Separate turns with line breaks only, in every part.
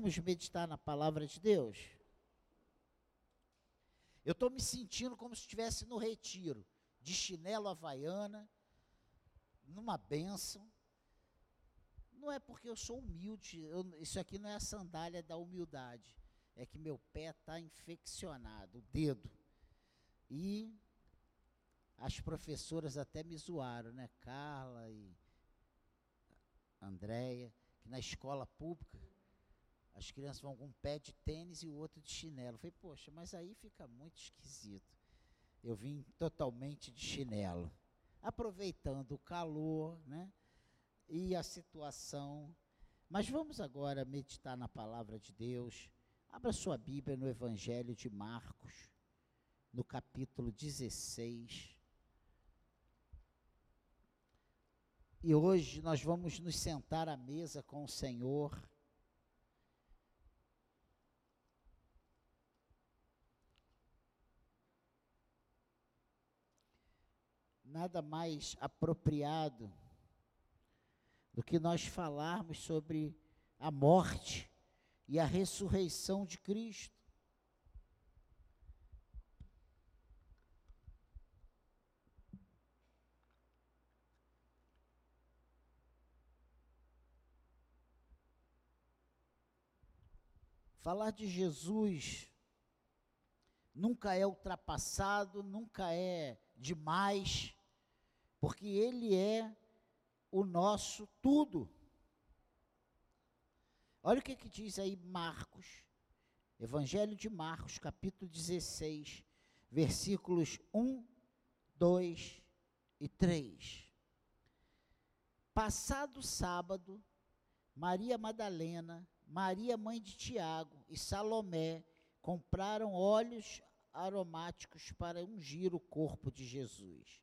Vamos meditar na palavra de Deus? Eu estou me sentindo como se estivesse no retiro, de chinelo havaiana, numa bênção. Não é porque eu sou humilde, eu, isso aqui não é a sandália da humildade, é que meu pé está infeccionado, o dedo. E as professoras até me zoaram, né? Carla e Andréia, que na escola pública as crianças vão com um pé de tênis e o outro de chinelo. Eu falei, poxa, mas aí fica muito esquisito. Eu vim totalmente de chinelo, aproveitando o calor, né? E a situação. Mas vamos agora meditar na palavra de Deus. Abra sua Bíblia no Evangelho de Marcos, no capítulo 16. E hoje nós vamos nos sentar à mesa com o Senhor nada mais apropriado do que nós falarmos sobre a morte e a ressurreição de Cristo. Falar de Jesus nunca é ultrapassado, nunca é demais porque Ele é o nosso tudo. Olha o que, que diz aí Marcos, Evangelho de Marcos, capítulo 16, versículos 1, 2 e 3. Passado sábado, Maria Madalena, Maria mãe de Tiago e Salomé compraram óleos aromáticos para ungir o corpo de Jesus.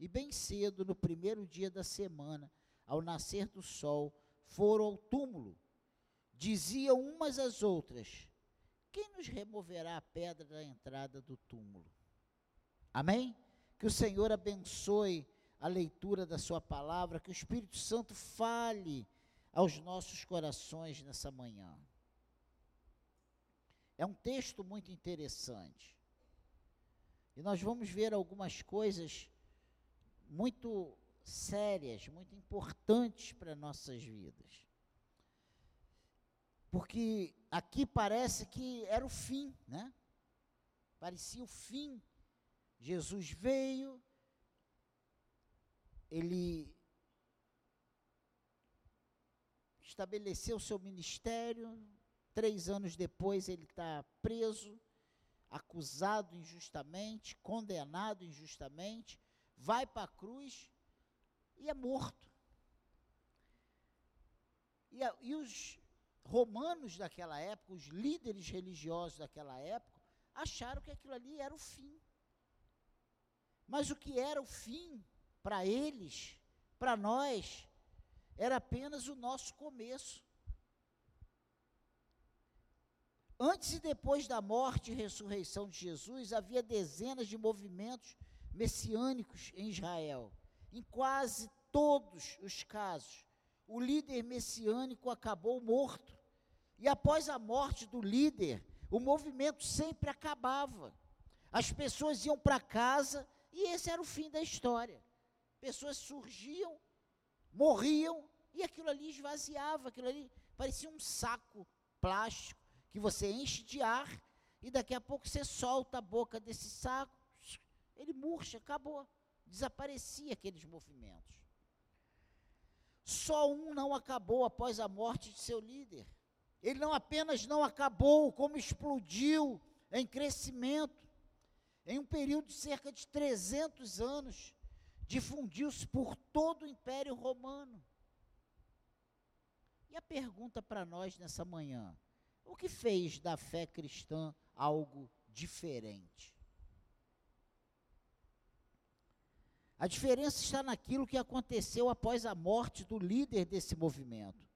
E bem cedo, no primeiro dia da semana, ao nascer do sol, foram ao túmulo. Diziam umas às outras: Quem nos removerá a pedra da entrada do túmulo? Amém? Que o Senhor abençoe a leitura da Sua palavra, que o Espírito Santo fale aos nossos corações nessa manhã. É um texto muito interessante. E nós vamos ver algumas coisas muito sérias, muito importantes para nossas vidas. Porque aqui parece que era o fim, né? Parecia o fim. Jesus veio, ele estabeleceu seu ministério, três anos depois ele está preso, acusado injustamente, condenado injustamente, vai para a cruz e é morto. E, e os romanos daquela época, os líderes religiosos daquela época, acharam que aquilo ali era o fim. Mas o que era o fim para eles, para nós, era apenas o nosso começo. Antes e depois da morte e ressurreição de Jesus, havia dezenas de movimentos messiânicos em Israel. Em quase todos os casos, o líder messiânico acabou morto. E após a morte do líder, o movimento sempre acabava. As pessoas iam para casa e esse era o fim da história. Pessoas surgiam, morriam e aquilo ali esvaziava, aquilo ali parecia um saco plástico que você enche de ar e daqui a pouco você solta a boca desse saco ele murcha, acabou. Desaparecia aqueles movimentos. Só um não acabou após a morte de seu líder. Ele não apenas não acabou, como explodiu em crescimento. Em um período de cerca de 300 anos, difundiu-se por todo o Império Romano. E a pergunta para nós nessa manhã: o que fez da fé cristã algo diferente? A diferença está naquilo que aconteceu após a morte do líder desse movimento.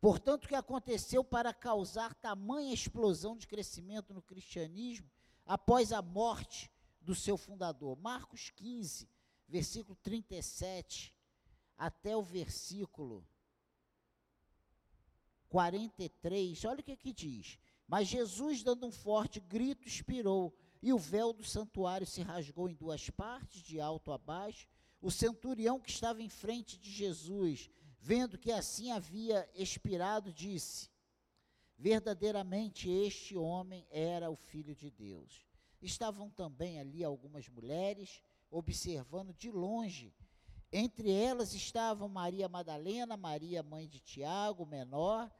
Portanto, o que aconteceu para causar tamanha explosão de crescimento no cristianismo após a morte do seu fundador? Marcos 15, versículo 37 até o versículo 43, olha o que, que diz. Mas Jesus, dando um forte grito, expirou, e o véu do santuário se rasgou em duas partes, de alto a baixo. O centurião que estava em frente de Jesus, vendo que assim havia expirado, disse: Verdadeiramente este homem era o filho de Deus. Estavam também ali algumas mulheres, observando de longe. Entre elas estavam Maria Madalena, Maria, mãe de Tiago, menor,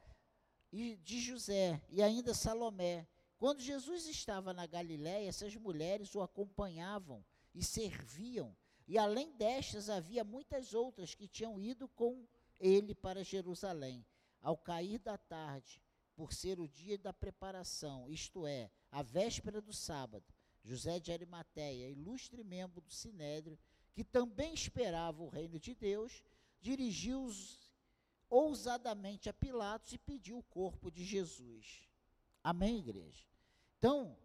e de José, e ainda Salomé. Quando Jesus estava na Galiléia, essas mulheres o acompanhavam e serviam. E além destas, havia muitas outras que tinham ido com ele para Jerusalém. Ao cair da tarde, por ser o dia da preparação, isto é, a véspera do sábado, José de Arimateia, ilustre membro do Sinédrio, que também esperava o reino de Deus, dirigiu-os ousadamente a Pilatos e pediu o corpo de Jesus. Amém, igreja? Então,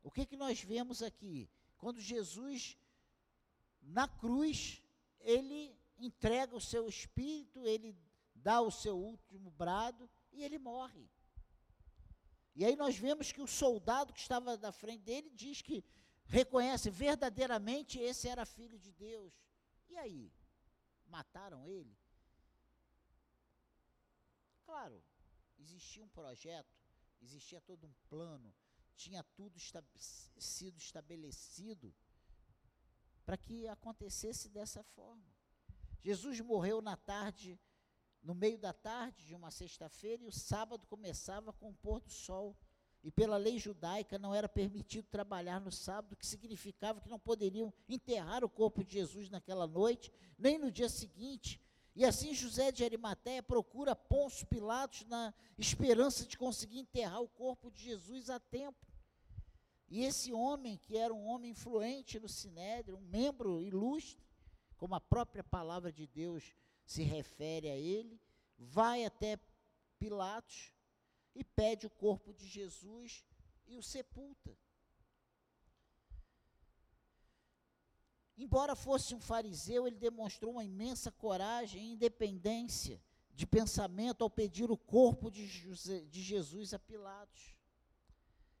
o que, que nós vemos aqui? Quando Jesus, na cruz, ele entrega o seu espírito, ele dá o seu último brado e ele morre. E aí nós vemos que o soldado que estava na frente dele diz que reconhece verdadeiramente esse era filho de Deus. E aí? Mataram ele? Claro, existia um projeto, existia todo um plano, tinha tudo sido estabelecido para que acontecesse dessa forma. Jesus morreu na tarde no meio da tarde de uma sexta-feira e o sábado começava com o pôr do sol. E pela lei judaica não era permitido trabalhar no sábado, que significava que não poderiam enterrar o corpo de Jesus naquela noite, nem no dia seguinte. E assim José de Arimateia procura Pôncio Pilatos na esperança de conseguir enterrar o corpo de Jesus a tempo. E esse homem, que era um homem influente no Sinédrio, um membro ilustre, como a própria palavra de Deus se refere a ele, vai até Pilatos e pede o corpo de Jesus e o sepulta. Embora fosse um fariseu, ele demonstrou uma imensa coragem e independência de pensamento ao pedir o corpo de, José, de Jesus a Pilatos.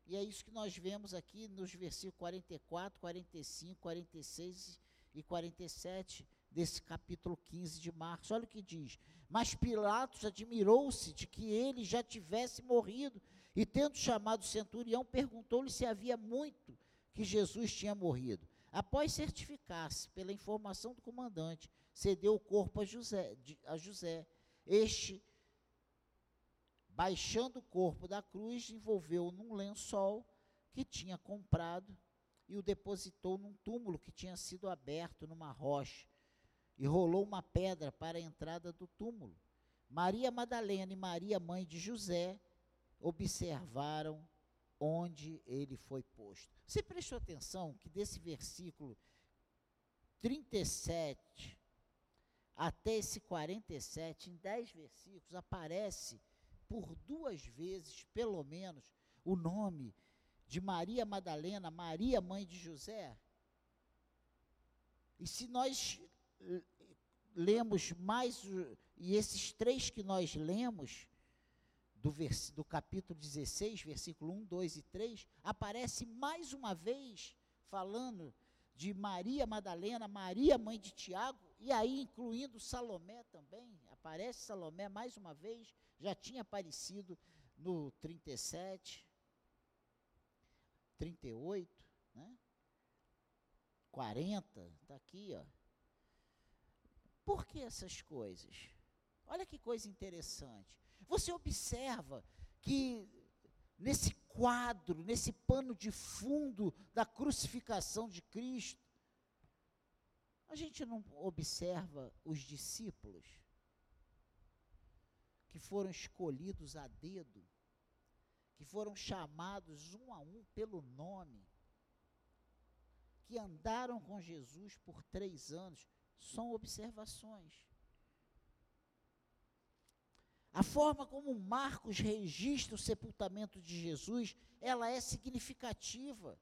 E é isso que nós vemos aqui nos versículos 44, 45, 46 e 47 desse capítulo 15 de Marcos. Olha o que diz. Mas Pilatos admirou-se de que ele já tivesse morrido e, tendo chamado o centurião, perguntou-lhe se havia muito que Jesus tinha morrido. Após certificar-se pela informação do comandante, cedeu o corpo a José, a José. Este, baixando o corpo da cruz, envolveu num lençol que tinha comprado e o depositou num túmulo que tinha sido aberto numa rocha e rolou uma pedra para a entrada do túmulo. Maria Madalena e Maria, mãe de José, observaram onde ele foi posto. Você prestou atenção que desse versículo 37 até esse 47, em 10 versículos, aparece por duas vezes, pelo menos, o nome de Maria Madalena, Maria, mãe de José. E se nós lemos mais, e esses três que nós lemos, do, vers, do capítulo 16, versículo 1, 2 e 3, aparece mais uma vez falando de Maria Madalena, Maria mãe de Tiago, e aí incluindo Salomé também, aparece Salomé mais uma vez, já tinha aparecido no 37, 38, né? 40, está aqui, ó. Por que essas coisas? Olha que coisa interessante. Você observa que nesse quadro, nesse pano de fundo da crucificação de Cristo, a gente não observa os discípulos que foram escolhidos a dedo, que foram chamados um a um pelo nome, que andaram com Jesus por três anos são observações. A forma como Marcos registra o sepultamento de Jesus, ela é significativa.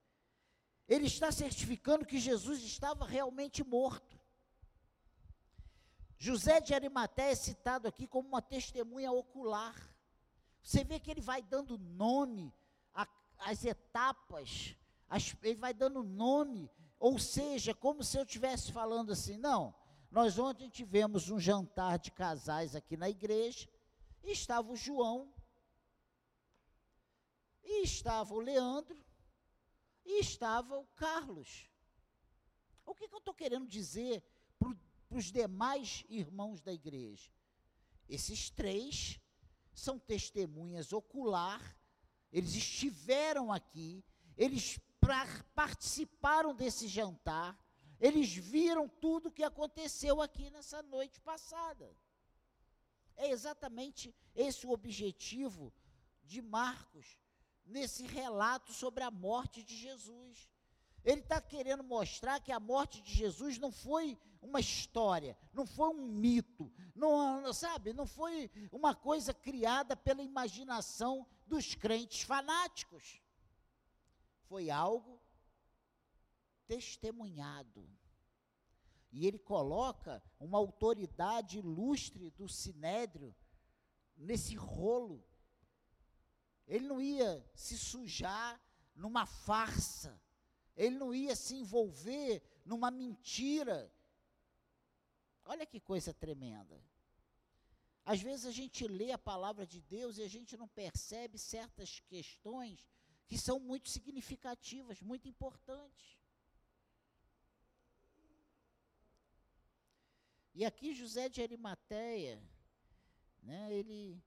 Ele está certificando que Jesus estava realmente morto. José de Arimaté é citado aqui como uma testemunha ocular. Você vê que ele vai dando nome às etapas, as, ele vai dando nome, ou seja, como se eu estivesse falando assim, não, nós ontem tivemos um jantar de casais aqui na igreja, estava o João, e estava o Leandro, e estava o Carlos. O que, que eu estou querendo dizer para os demais irmãos da igreja? Esses três são testemunhas ocular, eles estiveram aqui, eles participaram desse jantar, eles viram tudo o que aconteceu aqui nessa noite passada. É exatamente esse o objetivo de Marcos nesse relato sobre a morte de Jesus. Ele está querendo mostrar que a morte de Jesus não foi uma história, não foi um mito, não, sabe, não foi uma coisa criada pela imaginação dos crentes fanáticos. Foi algo testemunhado. E ele coloca uma autoridade ilustre do sinédrio nesse rolo. Ele não ia se sujar numa farsa ele não ia se envolver numa mentira. Olha que coisa tremenda. Às vezes a gente lê a palavra de Deus e a gente não percebe certas questões que são muito significativas, muito importantes. E aqui José de Arimateia, né, ele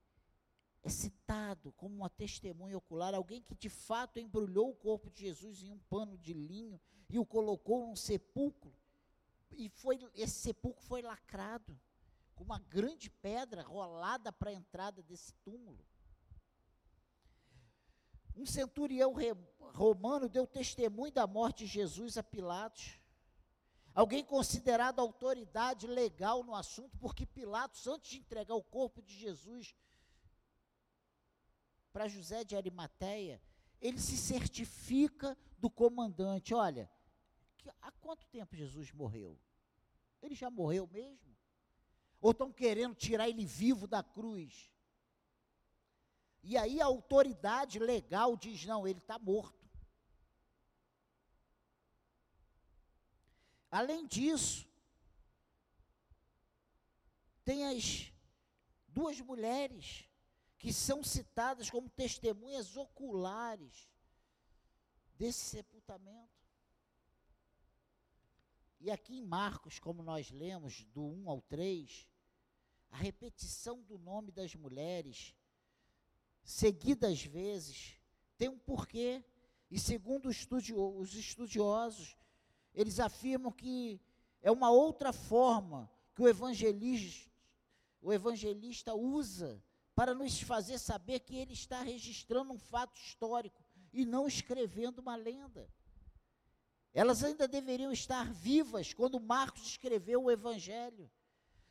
é citado como uma testemunha ocular, alguém que de fato embrulhou o corpo de Jesus em um pano de linho e o colocou num sepulcro. E foi, esse sepulcro foi lacrado com uma grande pedra rolada para a entrada desse túmulo. Um centurião romano deu testemunho da morte de Jesus a Pilatos. Alguém considerado autoridade legal no assunto, porque Pilatos, antes de entregar o corpo de Jesus para José de Arimateia, ele se certifica do comandante. Olha, que, há quanto tempo Jesus morreu? Ele já morreu mesmo? Ou estão querendo tirar ele vivo da cruz? E aí a autoridade legal diz: não, ele está morto. Além disso, tem as duas mulheres que são citadas como testemunhas oculares desse sepultamento. E aqui em Marcos, como nós lemos, do 1 ao 3, a repetição do nome das mulheres, seguidas vezes, tem um porquê. E segundo os estudiosos, eles afirmam que é uma outra forma que o evangelista, o evangelista usa para nos fazer saber que ele está registrando um fato histórico e não escrevendo uma lenda. Elas ainda deveriam estar vivas quando Marcos escreveu o Evangelho.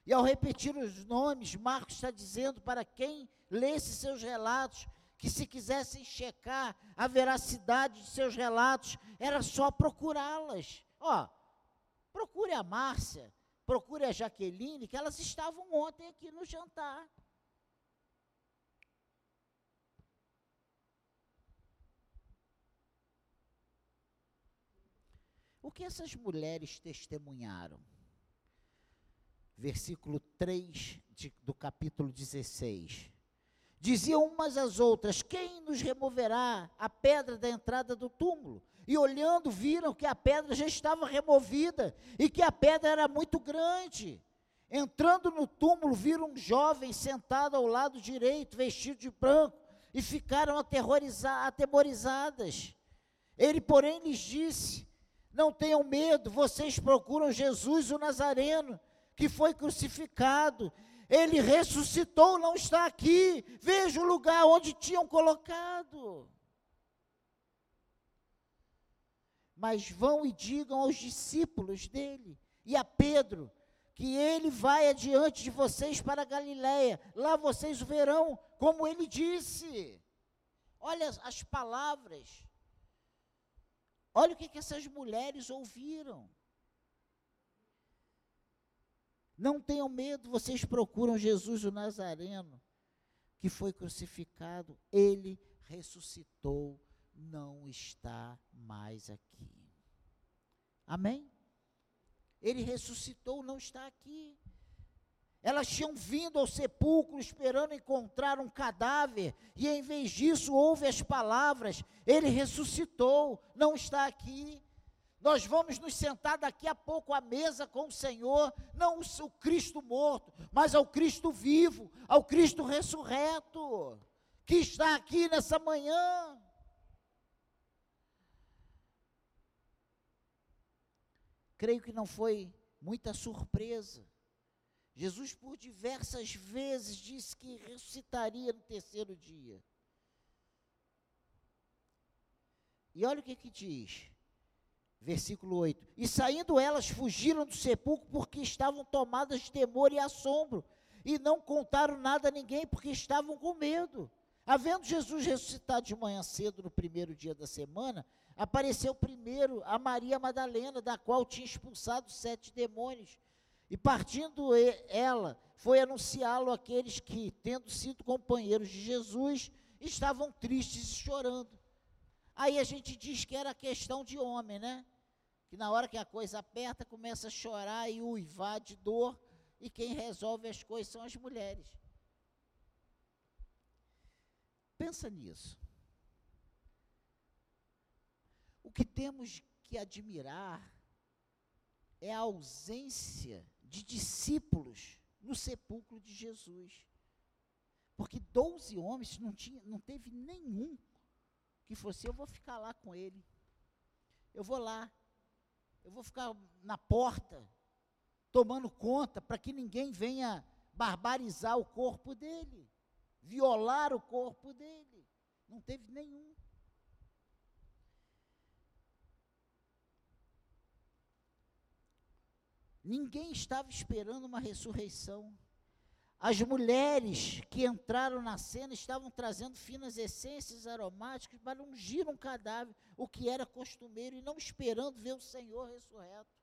E ao repetir os nomes, Marcos está dizendo para quem lesse seus relatos que se quisessem checar a veracidade de seus relatos, era só procurá-las. Ó, procure a Márcia, procure a Jaqueline, que elas estavam ontem aqui no jantar. O que essas mulheres testemunharam? Versículo 3 de, do capítulo 16. Diziam umas às outras: Quem nos removerá a pedra da entrada do túmulo? E olhando, viram que a pedra já estava removida e que a pedra era muito grande. Entrando no túmulo, viram um jovem sentado ao lado direito, vestido de branco, e ficaram atemorizadas. Ele, porém, lhes disse: não tenham medo, vocês procuram Jesus o Nazareno, que foi crucificado. Ele ressuscitou, não está aqui. Veja o lugar onde tinham colocado. Mas vão e digam aos discípulos dele e a Pedro que ele vai adiante de vocês para Galiléia. Lá vocês o verão, como ele disse. Olha as palavras. Olha o que, que essas mulheres ouviram. Não tenham medo, vocês procuram Jesus o Nazareno. que foi crucificado, ele ressuscitou, não está mais aqui. Amém? Ele ressuscitou, não está aqui. Elas tinham vindo ao sepulcro esperando encontrar um cadáver, e em vez disso ouve as palavras: Ele ressuscitou, não está aqui. Nós vamos nos sentar daqui a pouco à mesa com o Senhor, não o Cristo morto, mas ao Cristo vivo, ao Cristo ressurreto, que está aqui nessa manhã. Creio que não foi muita surpresa Jesus, por diversas vezes, disse que ressuscitaria no terceiro dia. E olha o que, que diz, versículo 8: E saindo elas, fugiram do sepulcro porque estavam tomadas de temor e assombro, e não contaram nada a ninguém porque estavam com medo. Havendo Jesus ressuscitado de manhã cedo no primeiro dia da semana, apareceu primeiro a Maria Madalena, da qual tinha expulsado sete demônios. E partindo ela, foi anunciá-lo àqueles que, tendo sido companheiros de Jesus, estavam tristes e chorando. Aí a gente diz que era questão de homem, né? Que na hora que a coisa aperta, começa a chorar e uivar de dor, e quem resolve as coisas são as mulheres. Pensa nisso. O que temos que admirar é a ausência de discípulos no sepulcro de Jesus. Porque doze homens não, tinha, não teve nenhum que fosse, eu vou ficar lá com ele. Eu vou lá. Eu vou ficar na porta, tomando conta, para que ninguém venha barbarizar o corpo dele, violar o corpo dele. Não teve nenhum. Ninguém estava esperando uma ressurreição. As mulheres que entraram na cena estavam trazendo finas essências aromáticas para ungir um cadáver, o que era costumeiro, e não esperando ver o Senhor ressurreto.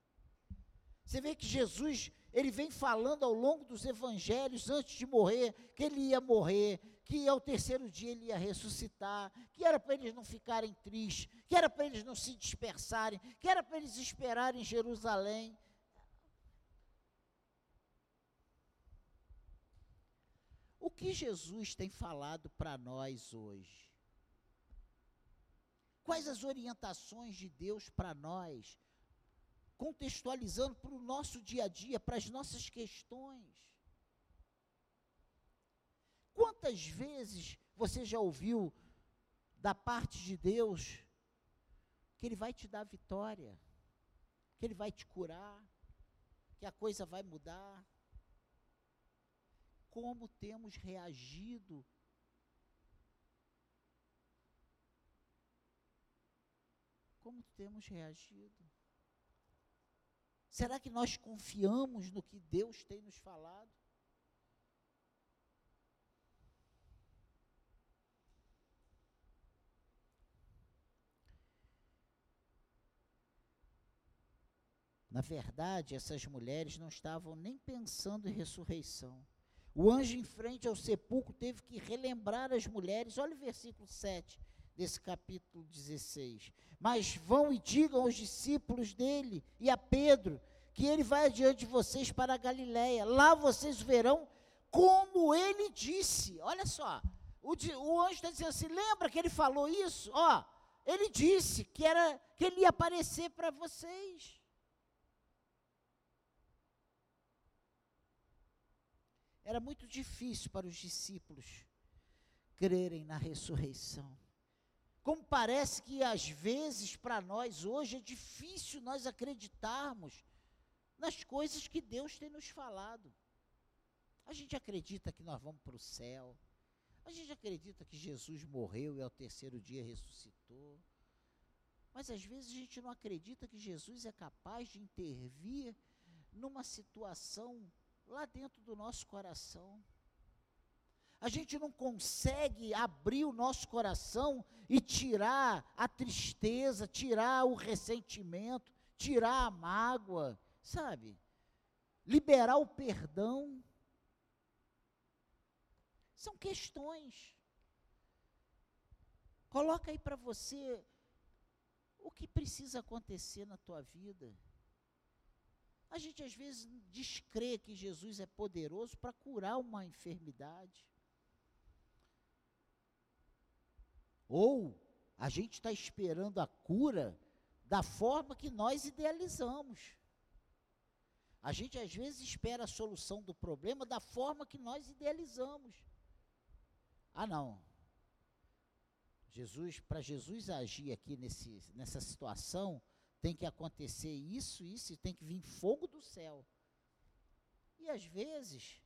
Você vê que Jesus, ele vem falando ao longo dos evangelhos, antes de morrer, que ele ia morrer, que ao terceiro dia ele ia ressuscitar, que era para eles não ficarem tristes, que era para eles não se dispersarem, que era para eles esperarem em Jerusalém. O que Jesus tem falado para nós hoje? Quais as orientações de Deus para nós, contextualizando para o nosso dia a dia, para as nossas questões? Quantas vezes você já ouviu da parte de Deus que Ele vai te dar vitória, que Ele vai te curar, que a coisa vai mudar? como temos reagido como temos reagido? Será que nós confiamos no que Deus tem nos falado? Na verdade, essas mulheres não estavam nem pensando em ressurreição. O anjo em frente ao sepulcro teve que relembrar as mulheres. Olha o versículo 7 desse capítulo 16. Mas vão e digam aos discípulos dele e a Pedro que ele vai adiante de vocês para a Galiléia. Lá vocês verão como ele disse. Olha só, o, o anjo está dizendo assim: lembra que ele falou isso? Ó, ele disse que era que ele ia aparecer para vocês. Era muito difícil para os discípulos crerem na ressurreição. Como parece que às vezes para nós hoje é difícil nós acreditarmos nas coisas que Deus tem nos falado. A gente acredita que nós vamos para o céu. A gente acredita que Jesus morreu e ao terceiro dia ressuscitou. Mas às vezes a gente não acredita que Jesus é capaz de intervir numa situação lá dentro do nosso coração. A gente não consegue abrir o nosso coração e tirar a tristeza, tirar o ressentimento, tirar a mágoa, sabe? Liberar o perdão. São questões. Coloca aí para você o que precisa acontecer na tua vida. A gente às vezes descrê que Jesus é poderoso para curar uma enfermidade. Ou a gente está esperando a cura da forma que nós idealizamos. A gente às vezes espera a solução do problema da forma que nós idealizamos. Ah, não. Jesus, para Jesus agir aqui nesse, nessa situação, tem que acontecer isso, isso, e tem que vir fogo do céu. E às vezes,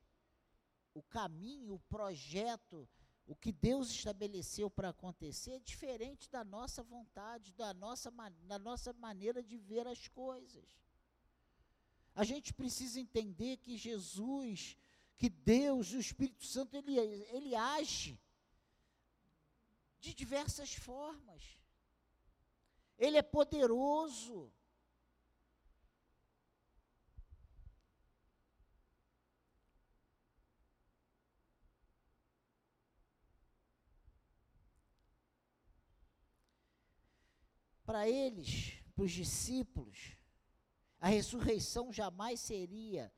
o caminho, o projeto, o que Deus estabeleceu para acontecer é diferente da nossa vontade, da nossa, da nossa maneira de ver as coisas. A gente precisa entender que Jesus, que Deus, o Espírito Santo, ele, ele age de diversas formas. Ele é poderoso. Para eles, para os discípulos, a ressurreição jamais seria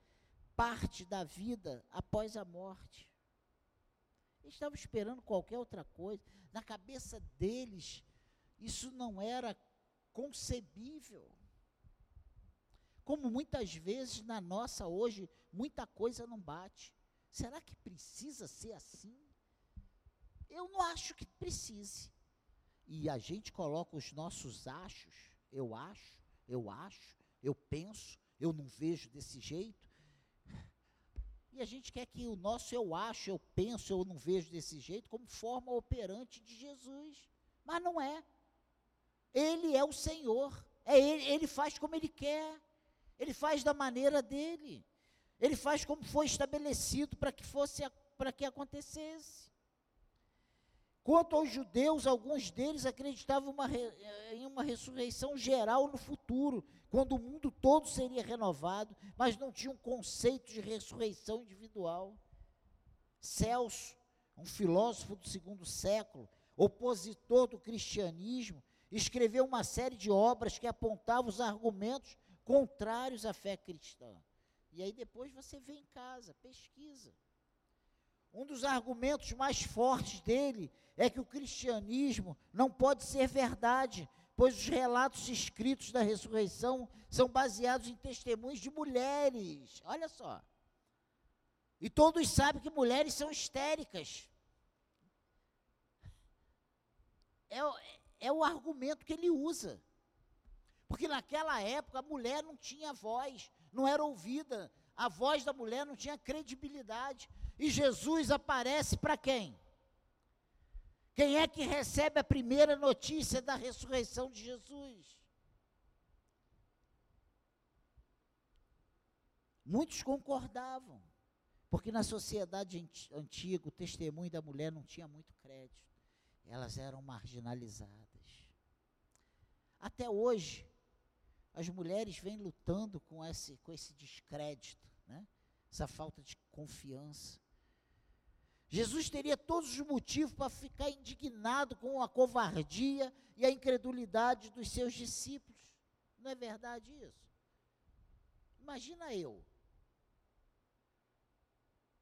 parte da vida após a morte. Eles estavam esperando qualquer outra coisa. Na cabeça deles, isso não era concebível. Como muitas vezes na nossa hoje, muita coisa não bate. Será que precisa ser assim? Eu não acho que precise. E a gente coloca os nossos achos, eu acho, eu acho, eu penso, eu não vejo desse jeito. E a gente quer que o nosso eu acho, eu penso, eu não vejo desse jeito, como forma operante de Jesus. Mas não é. Ele é o Senhor. É ele, ele faz como ele quer. Ele faz da maneira dele. Ele faz como foi estabelecido para que fosse para que acontecesse. Quanto aos judeus, alguns deles acreditavam uma, em uma ressurreição geral no futuro, quando o mundo todo seria renovado, mas não tinham conceito de ressurreição individual. Celso, um filósofo do segundo século, opositor do cristianismo, escreveu uma série de obras que apontavam os argumentos contrários à fé cristã. E aí depois você vê em casa, pesquisa. Um dos argumentos mais fortes dele é que o cristianismo não pode ser verdade, pois os relatos escritos da ressurreição são baseados em testemunhos de mulheres. Olha só. E todos sabem que mulheres são histéricas. É, é o argumento que ele usa. Porque naquela época a mulher não tinha voz, não era ouvida, a voz da mulher não tinha credibilidade. E Jesus aparece para quem? Quem é que recebe a primeira notícia da ressurreição de Jesus? Muitos concordavam, porque na sociedade antiga o testemunho da mulher não tinha muito crédito, elas eram marginalizadas. Até hoje, as mulheres vêm lutando com esse, com esse descrédito, né? essa falta de confiança. Jesus teria todos os motivos para ficar indignado com a covardia e a incredulidade dos seus discípulos. Não é verdade isso? Imagina eu.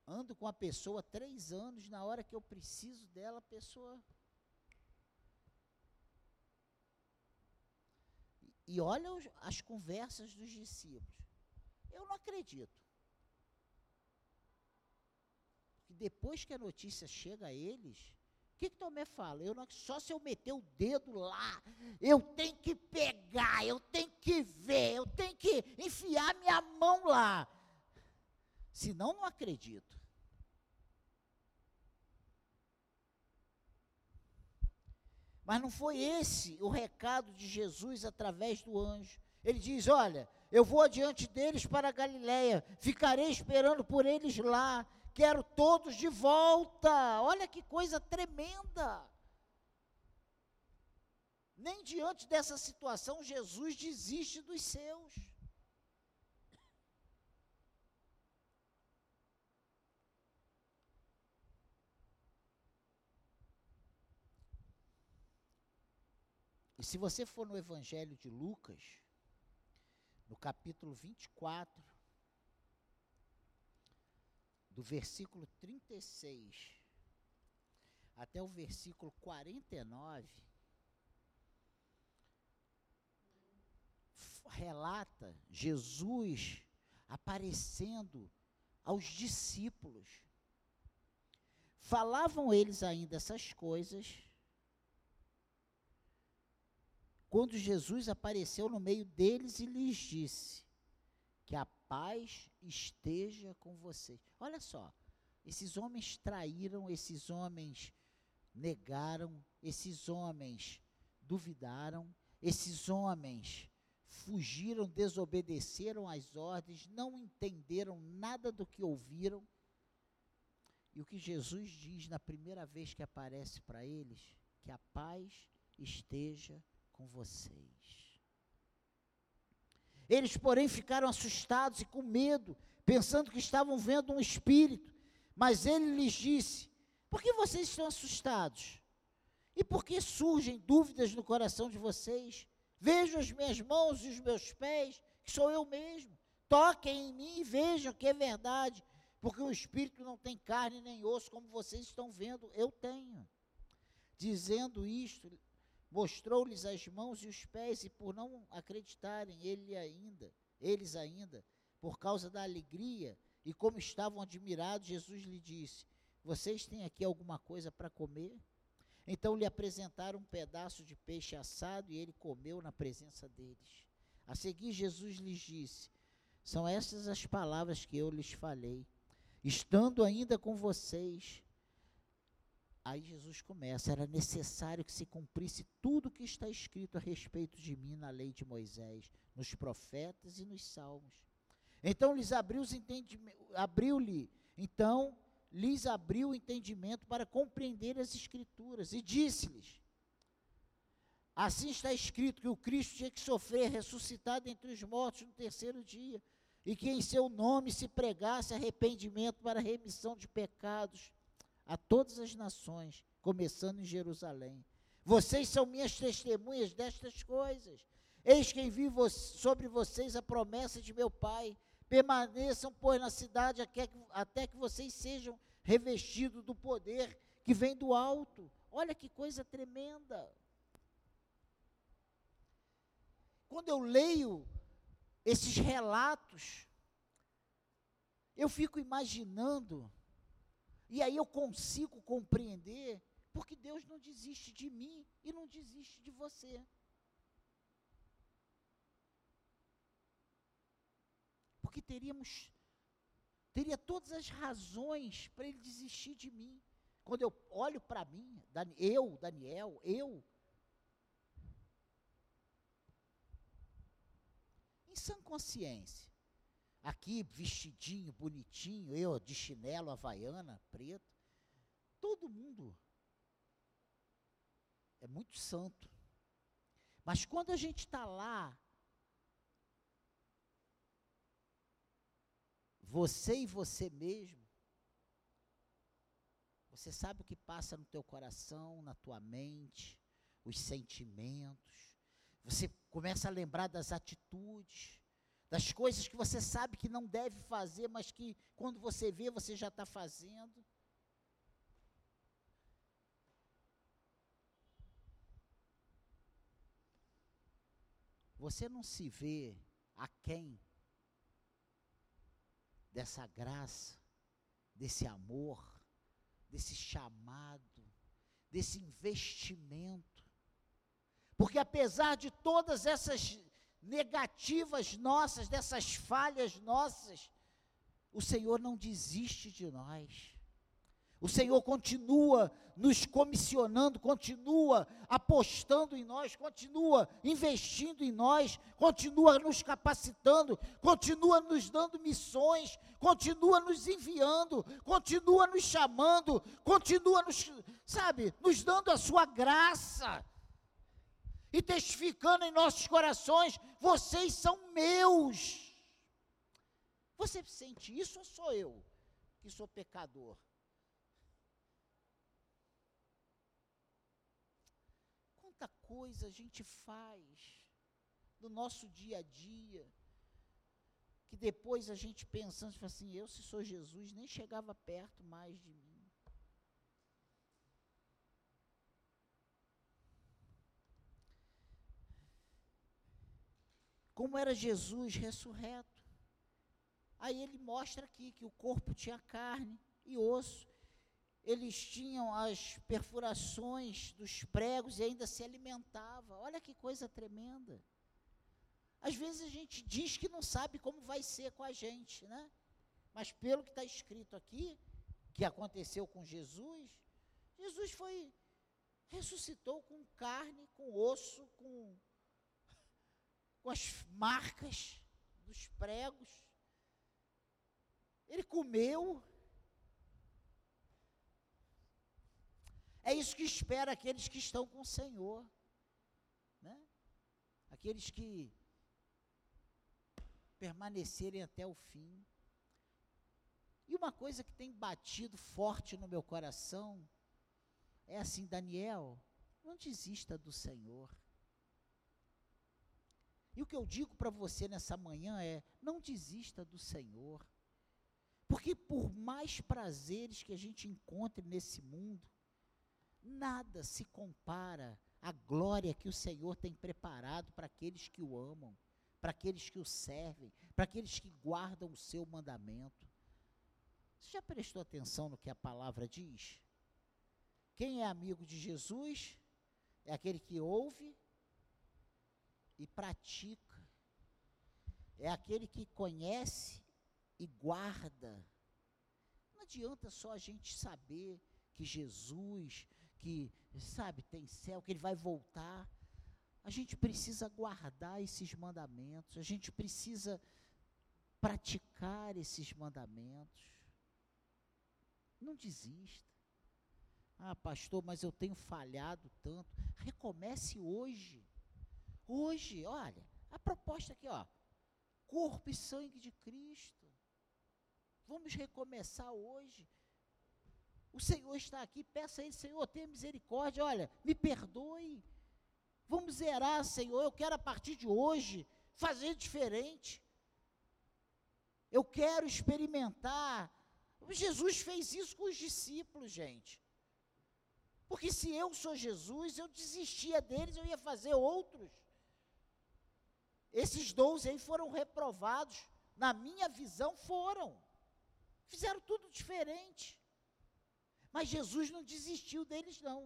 Ando com a pessoa três anos, na hora que eu preciso dela, a pessoa E olha as conversas dos discípulos. Eu não acredito. Depois que a notícia chega a eles, o que, que Tomé fala? Eu não, só se eu meter o dedo lá, eu tenho que pegar, eu tenho que ver, eu tenho que enfiar minha mão lá. Senão, não acredito. Mas não foi esse o recado de Jesus através do anjo. Ele diz: Olha, eu vou adiante deles para Galiléia, ficarei esperando por eles lá, quero todos de volta. Olha que coisa tremenda. Nem diante dessa situação Jesus desiste dos seus. E se você for no Evangelho de Lucas, no capítulo 24, do versículo 36 até o versículo 49, relata Jesus aparecendo aos discípulos. Falavam eles ainda essas coisas quando Jesus apareceu no meio deles e lhes disse: Que a paz esteja com vocês. Olha só, esses homens traíram, esses homens negaram, esses homens duvidaram, esses homens fugiram, desobedeceram às ordens, não entenderam nada do que ouviram. E o que Jesus diz na primeira vez que aparece para eles, que a paz esteja com vocês. Eles, porém, ficaram assustados e com medo, pensando que estavam vendo um espírito. Mas ele lhes disse: Por que vocês estão assustados? E por que surgem dúvidas no coração de vocês? Vejam as minhas mãos e os meus pés, que sou eu mesmo. Toquem em mim e vejam que é verdade, porque o espírito não tem carne nem osso, como vocês estão vendo, eu tenho. Dizendo isto, mostrou-lhes as mãos e os pés, e por não acreditarem ele ainda, eles ainda, por causa da alegria, e como estavam admirados, Jesus lhe disse: Vocês têm aqui alguma coisa para comer? Então lhe apresentaram um pedaço de peixe assado e ele comeu na presença deles. A seguir, Jesus lhes disse: São estas as palavras que eu lhes falei, estando ainda com vocês Aí Jesus começa: era necessário que se cumprisse tudo o que está escrito a respeito de mim na lei de Moisés, nos profetas e nos salmos. Então lhes abriu os abriu-lhe, então lhes abriu o entendimento para compreender as escrituras e disse-lhes: Assim está escrito que o Cristo tinha que sofrer, ressuscitado entre os mortos no terceiro dia, e que em seu nome se pregasse arrependimento para remissão de pecados a todas as nações, começando em Jerusalém. Vocês são minhas testemunhas destas coisas. Eis que envio sobre vocês a promessa de meu Pai. Permaneçam, pois, na cidade até que vocês sejam revestidos do poder que vem do alto. Olha que coisa tremenda. Quando eu leio esses relatos, eu fico imaginando e aí eu consigo compreender porque Deus não desiste de mim e não desiste de você. Porque teríamos teria todas as razões para ele desistir de mim. Quando eu olho para mim, eu, Daniel, eu, em sã consciência, aqui vestidinho, bonitinho, eu de chinelo, havaiana, preto. Todo mundo é muito santo. Mas quando a gente está lá, você e você mesmo, você sabe o que passa no teu coração, na tua mente, os sentimentos. Você começa a lembrar das atitudes das coisas que você sabe que não deve fazer, mas que quando você vê, você já está fazendo. Você não se vê aquém dessa graça, desse amor, desse chamado, desse investimento. Porque apesar de todas essas negativas nossas, dessas falhas nossas, o Senhor não desiste de nós. O Senhor continua nos comissionando, continua apostando em nós, continua investindo em nós, continua nos capacitando, continua nos dando missões, continua nos enviando, continua nos chamando, continua nos, sabe, nos dando a sua graça e testificando em nossos corações: vocês são meus. Você sente isso ou sou eu que sou pecador? Quanta coisa a gente faz no nosso dia a dia, que depois a gente pensando, assim, eu se sou Jesus, nem chegava perto mais de mim. Como era Jesus ressurreto. Aí ele mostra aqui que o corpo tinha carne e osso. Eles tinham as perfurações dos pregos e ainda se alimentava. Olha que coisa tremenda. Às vezes a gente diz que não sabe como vai ser com a gente, né? Mas pelo que está escrito aqui, que aconteceu com Jesus, Jesus foi, ressuscitou com carne, com osso, com, com as marcas dos pregos. Ele comeu. É isso que espera aqueles que estão com o Senhor. Né? Aqueles que permanecerem até o fim. E uma coisa que tem batido forte no meu coração é assim, Daniel, não desista do Senhor. E o que eu digo para você nessa manhã é: não desista do Senhor. Porque por mais prazeres que a gente encontre nesse mundo, nada se compara à glória que o Senhor tem preparado para aqueles que o amam para aqueles que o servem, para aqueles que guardam o seu mandamento. Você já prestou atenção no que a palavra diz? Quem é amigo de Jesus é aquele que ouve e pratica. É aquele que conhece e guarda. Não adianta só a gente saber que Jesus, que, sabe, tem céu, que ele vai voltar. A gente precisa guardar esses mandamentos, a gente precisa praticar esses mandamentos. Não desista. Ah, pastor, mas eu tenho falhado tanto. Recomece hoje. Hoje, olha, a proposta aqui, ó. Corpo e sangue de Cristo. Vamos recomeçar hoje. O Senhor está aqui, peça a Ele, Senhor, tenha misericórdia, olha, me perdoe. Vamos zerar, Senhor. Eu quero a partir de hoje fazer diferente. Eu quero experimentar. Jesus fez isso com os discípulos, gente. Porque se eu sou Jesus, eu desistia deles, eu ia fazer outros. Esses doze aí foram reprovados. Na minha visão, foram. Fizeram tudo diferente. Mas Jesus não desistiu deles, não.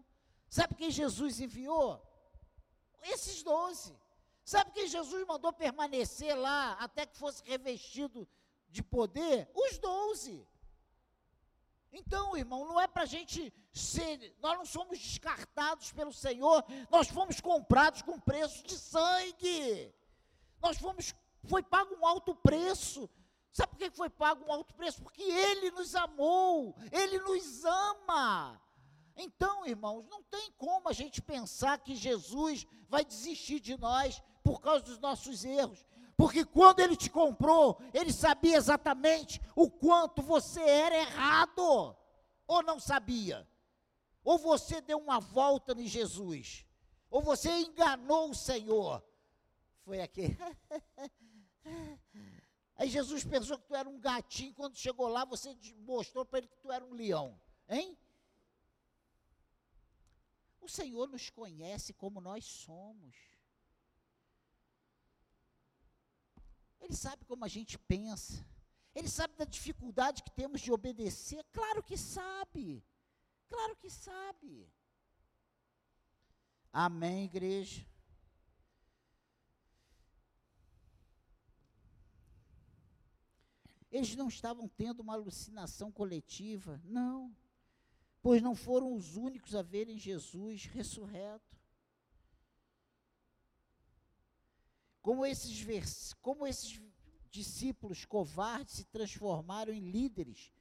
Sabe quem Jesus enviou? esses doze. Sabe quem Jesus mandou permanecer lá até que fosse revestido de poder? Os doze. Então, irmão, não é para a gente ser, nós não somos descartados pelo Senhor, nós fomos comprados com preço de sangue. Nós fomos, foi pago um alto preço. Sabe por que foi pago um alto preço? Porque Ele nos amou, Ele nos ama. Então, irmãos, não tem como a gente pensar que Jesus vai desistir de nós por causa dos nossos erros. Porque quando ele te comprou, ele sabia exatamente o quanto você era errado. Ou não sabia? Ou você deu uma volta em Jesus? Ou você enganou o Senhor? Foi aquele. Aí Jesus pensou que tu era um gatinho, quando chegou lá, você mostrou para ele que tu era um leão. Hein? O Senhor nos conhece como nós somos. Ele sabe como a gente pensa. Ele sabe da dificuldade que temos de obedecer. Claro que sabe. Claro que sabe. Amém, igreja. Eles não estavam tendo uma alucinação coletiva, não pois não foram os únicos a verem Jesus ressurreto. Como esses, como esses discípulos covardes se transformaram em líderes,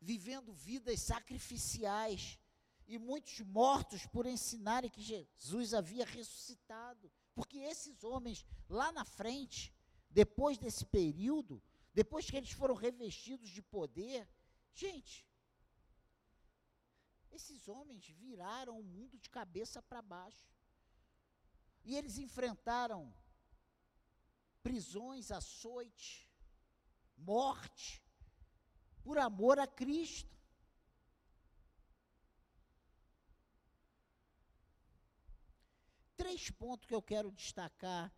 vivendo vidas sacrificiais, e muitos mortos por ensinarem que Jesus havia ressuscitado. Porque esses homens, lá na frente, depois desse período, depois que eles foram revestidos de poder, gente, Esses homens viraram o mundo de cabeça para baixo. E eles enfrentaram prisões, açoite, morte, por amor a Cristo. Três pontos que eu quero destacar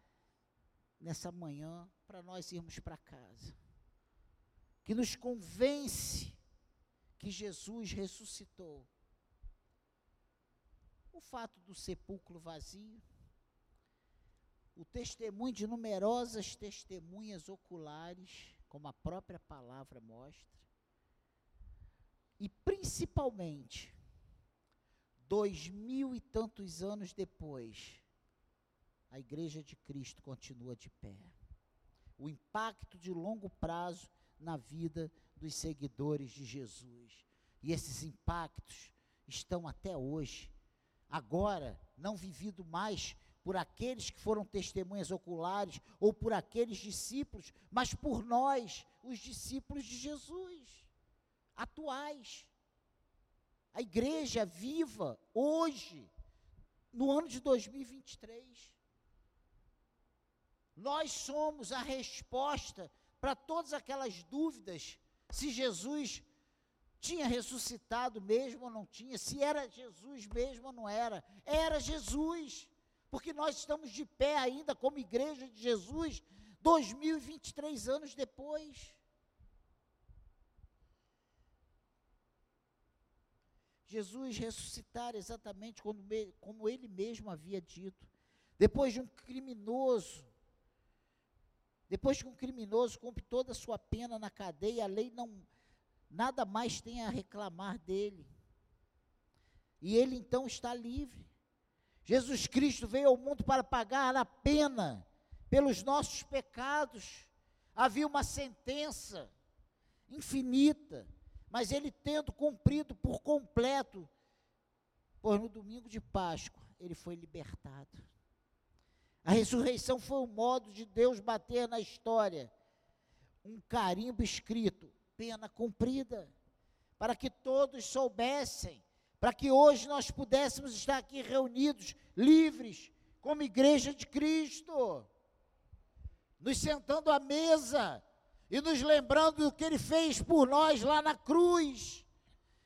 nessa manhã para nós irmos para casa. Que nos convence que Jesus ressuscitou. O fato do sepulcro vazio, o testemunho de numerosas testemunhas oculares, como a própria palavra mostra, e principalmente, dois mil e tantos anos depois, a Igreja de Cristo continua de pé. O impacto de longo prazo na vida dos seguidores de Jesus. E esses impactos estão até hoje. Agora, não vivido mais por aqueles que foram testemunhas oculares ou por aqueles discípulos, mas por nós, os discípulos de Jesus, atuais. A igreja viva hoje, no ano de 2023. Nós somos a resposta para todas aquelas dúvidas se Jesus tinha ressuscitado mesmo ou não tinha, se era Jesus mesmo ou não era. Era Jesus, porque nós estamos de pé ainda como igreja de Jesus, 2023 anos depois. Jesus ressuscitar exatamente como, como ele mesmo havia dito. Depois de um criminoso depois que um criminoso cumpre toda a sua pena na cadeia, a lei não nada mais tem a reclamar dele. E ele então está livre. Jesus Cristo veio ao mundo para pagar a pena pelos nossos pecados. Havia uma sentença infinita, mas ele tendo cumprido por completo, pois no domingo de Páscoa ele foi libertado. A ressurreição foi o modo de Deus bater na história. Um carimbo escrito, pena cumprida, para que todos soubessem, para que hoje nós pudéssemos estar aqui reunidos, livres, como igreja de Cristo, nos sentando à mesa e nos lembrando do que Ele fez por nós lá na cruz,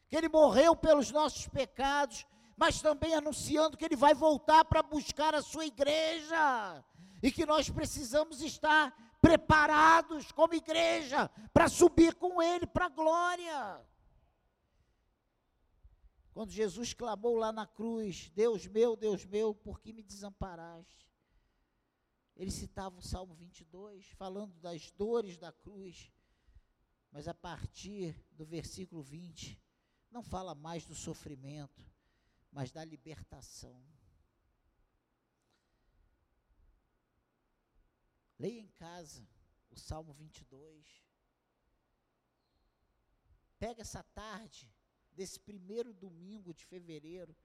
que Ele morreu pelos nossos pecados, mas também anunciando que ele vai voltar para buscar a sua igreja e que nós precisamos estar preparados como igreja para subir com ele para a glória. Quando Jesus clamou lá na cruz: Deus meu, Deus meu, por que me desamparaste? Ele citava o Salmo 22, falando das dores da cruz, mas a partir do versículo 20, não fala mais do sofrimento, mas da libertação. Leia em casa o Salmo 22. Pega essa tarde, desse primeiro domingo de fevereiro,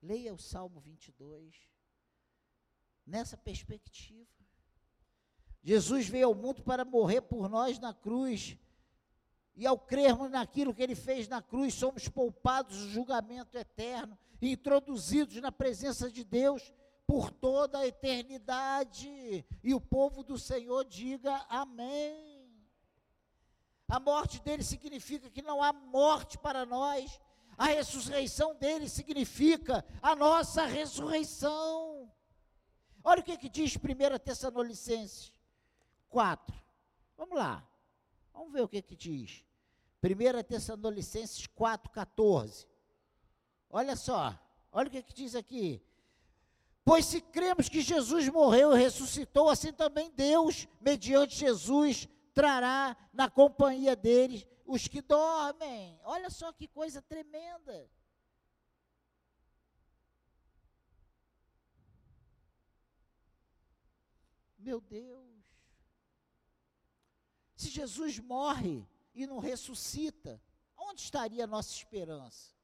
leia o Salmo 22. Nessa perspectiva. Jesus veio ao mundo para morrer por nós na cruz e ao crermos naquilo que ele fez na cruz, somos poupados do julgamento eterno e introduzidos na presença de Deus por toda a eternidade. E o povo do Senhor diga amém. A morte dele significa que não há morte para nós. A ressurreição dele significa a nossa ressurreição. Olha o que, que diz 1 Tessalonicenses 4. Vamos lá. Vamos ver o que, que diz. 1 Tessalonicenses 4,14. Olha só, olha o que, que diz aqui. Pois se cremos que Jesus morreu e ressuscitou, assim também Deus, mediante Jesus, trará na companhia deles os que dormem. Olha só que coisa tremenda. Meu Deus. Se Jesus morre e não ressuscita, onde estaria a nossa esperança?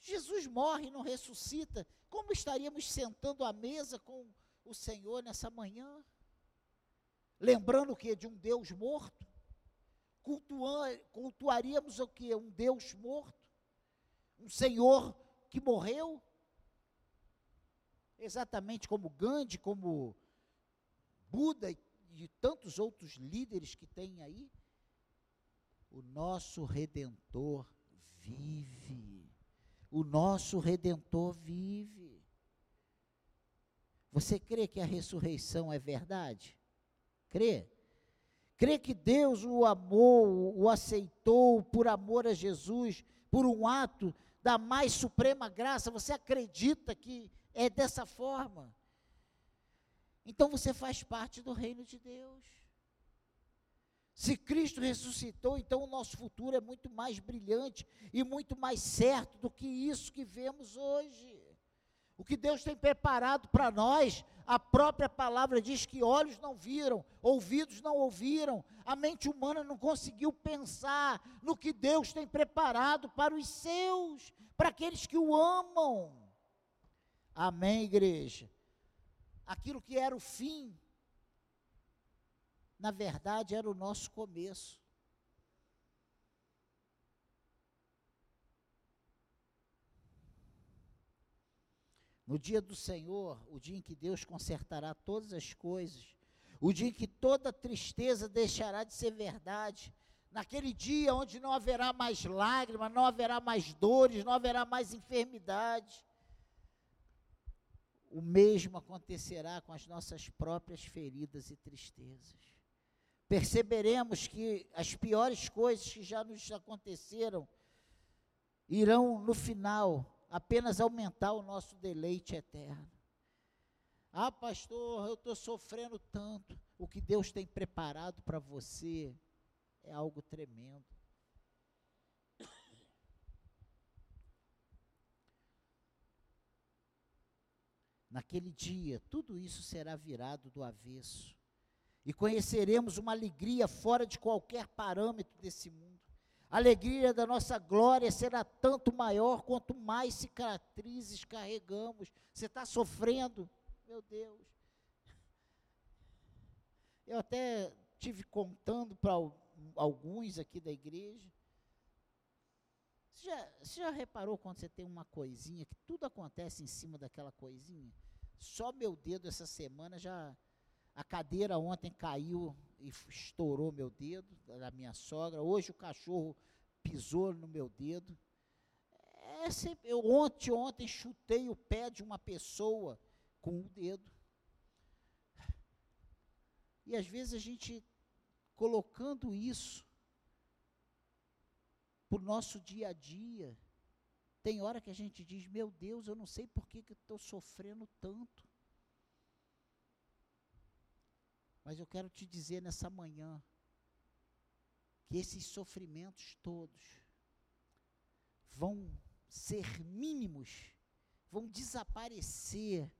Jesus morre e não ressuscita, como estaríamos sentando à mesa com o Senhor nessa manhã? Lembrando o que? De um Deus morto? cultuaríamos o que? Um Deus morto? Um Senhor que morreu? Exatamente como Gandhi, como Buda e, e tantos outros líderes que tem aí. O nosso redentor vive. O nosso redentor vive. Você crê que a ressurreição é verdade? Crê? Crê que Deus o amou, o aceitou por amor a Jesus, por um ato da mais suprema graça? Você acredita que é dessa forma? Então você faz parte do reino de Deus. Se Cristo ressuscitou, então o nosso futuro é muito mais brilhante e muito mais certo do que isso que vemos hoje. O que Deus tem preparado para nós, a própria palavra diz que olhos não viram, ouvidos não ouviram, a mente humana não conseguiu pensar no que Deus tem preparado para os seus, para aqueles que o amam. Amém, igreja? Aquilo que era o fim, na verdade era o nosso começo. No dia do Senhor, o dia em que Deus consertará todas as coisas, o dia em que toda tristeza deixará de ser verdade, naquele dia onde não haverá mais lágrimas, não haverá mais dores, não haverá mais enfermidade, o mesmo acontecerá com as nossas próprias feridas e tristezas. Perceberemos que as piores coisas que já nos aconteceram irão, no final, apenas aumentar o nosso deleite eterno. Ah, pastor, eu estou sofrendo tanto. O que Deus tem preparado para você é algo tremendo. Naquele dia, tudo isso será virado do avesso. E conheceremos uma alegria fora de qualquer parâmetro desse mundo. A alegria da nossa glória será tanto maior quanto mais cicatrizes carregamos. Você está sofrendo? Meu Deus. Eu até tive contando para alguns aqui da igreja. Você já, você já reparou quando você tem uma coisinha, que tudo acontece em cima daquela coisinha? Só meu dedo essa semana já. A cadeira ontem caiu e estourou meu dedo, da minha sogra. Hoje o cachorro pisou no meu dedo. É eu ontem, ontem chutei o pé de uma pessoa com o dedo. E às vezes a gente colocando isso para o nosso dia a dia, tem hora que a gente diz, meu Deus, eu não sei por que, que estou sofrendo tanto. Mas eu quero te dizer nessa manhã que esses sofrimentos todos vão ser mínimos, vão desaparecer,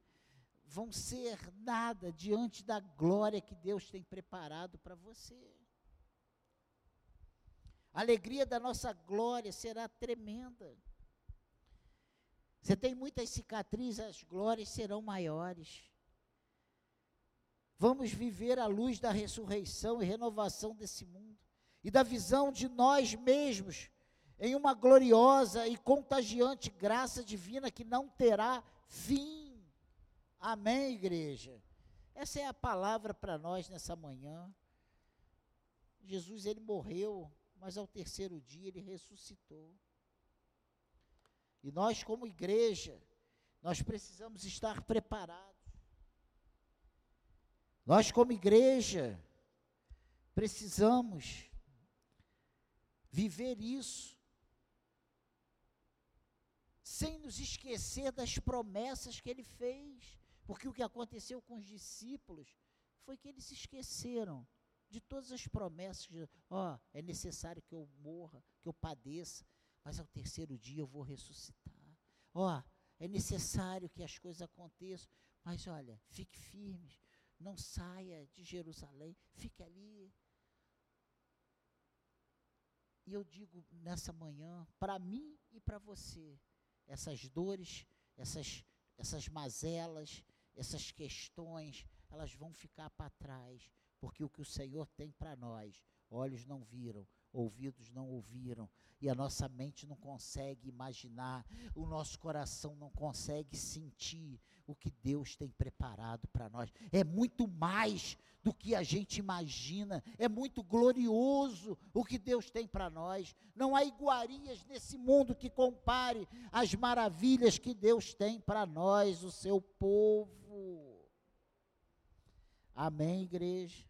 vão ser nada diante da glória que Deus tem preparado para você. A alegria da nossa glória será tremenda. Você tem muitas cicatrizes, as glórias serão maiores. Vamos viver a luz da ressurreição e renovação desse mundo e da visão de nós mesmos em uma gloriosa e contagiante graça divina que não terá fim. Amém, igreja? Essa é a palavra para nós nessa manhã. Jesus, ele morreu, mas ao terceiro dia ele ressuscitou. E nós, como igreja, nós precisamos estar preparados. Nós, como igreja, precisamos viver isso, sem nos esquecer das promessas que ele fez, porque o que aconteceu com os discípulos foi que eles se esqueceram de todas as promessas, ó, oh, é necessário que eu morra, que eu padeça, mas ao terceiro dia eu vou ressuscitar. Ó, é necessário que as coisas aconteçam, mas olha, fique firme, não saia de Jerusalém, fique ali. E eu digo nessa manhã, para mim e para você, essas dores, essas, essas mazelas, essas questões, elas vão ficar para trás, porque o que o Senhor tem para nós, olhos não viram, ouvidos não ouviram, e a nossa mente não consegue imaginar, o nosso coração não consegue sentir o que Deus tem preparado para nós. É muito mais do que a gente imagina, é muito glorioso o que Deus tem para nós. Não há iguarias nesse mundo que compare as maravilhas que Deus tem para nós, o seu povo. Amém, igreja?